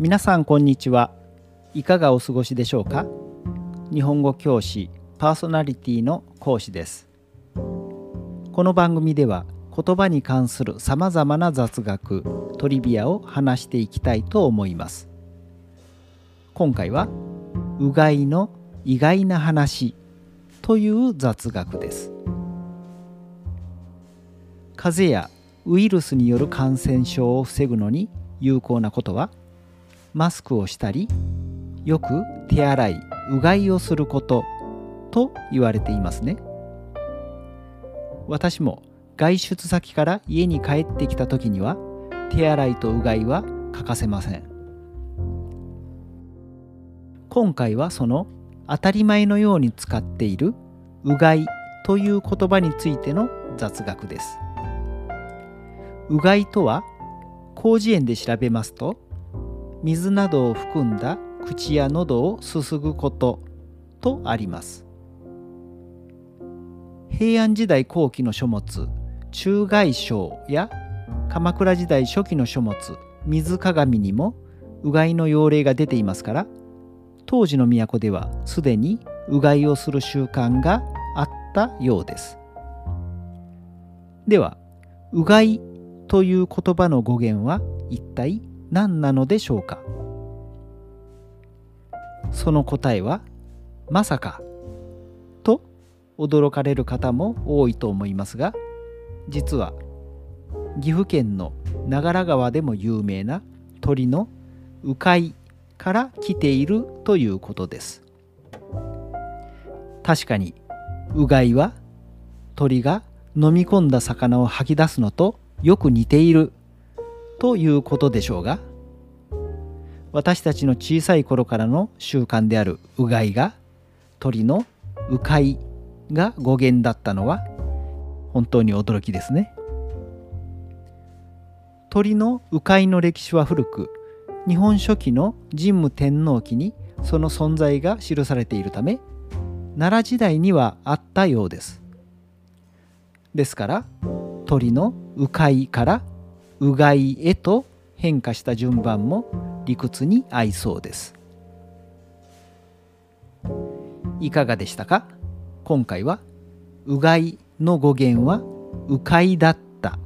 皆さんこんにちは。いかがお過ごしでしょうか？日本語教師パーソナリティの講師です。この番組では言葉に関するさまざまな雑学トリビアを話していきたいと思います。今回はうがいの意外な話という雑学です。風邪やウイルスによる感染症を防ぐのに有効なことは？マスクをしたりよく手洗いうがいをすることと言われていますね。私も外出先から家に帰ってきた時には手洗いとうがいは欠かせません。今回はその当たり前のように使っているうがいという言葉についての雑学です。うがいとは広辞苑で調べますと水などを含んだ口や喉をすすぐこととあります。平安時代後期の書物中外省や鎌倉時代初期の書物水鏡にもうがいの用例が出ていますから当時の都ではすでにうがいをする習慣があったようです。ではうがいという言葉の語源は一体何なのでしょうか？その答えはまさかと驚かれる方も多いと思いますが実は岐阜県の長良川でも有名な鳥の鵜飼から来ているということです。確かにうがいは鳥が飲み込んだ魚を吐き出すのとよく似ているということでしょうが私たちの小さい頃からの習慣であるうがいが鳥のうかいが語源だったのは本当に驚きですね。鳥のうかいの歴史は古く日本書紀の神武天皇記にその存在が記されているため奈良時代にはあったようです。ですから鳥の迂回からうがいへと変化した順番も理屈に合いそうです。いかがでしたか？今回はうがいの語源はうかいだった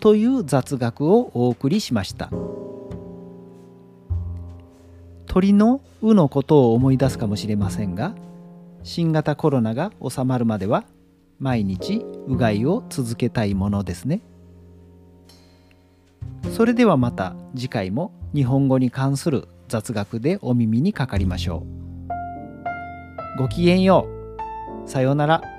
という雑学をお送りしました。鳥の「う」のことを思い出すかもしれませんが新型コロナが収まるまでは毎日うがいを続けたいものですね。それではまた次回も日本語に関する雑学でお耳にかかりましょう。ごきげんよう。さようなら。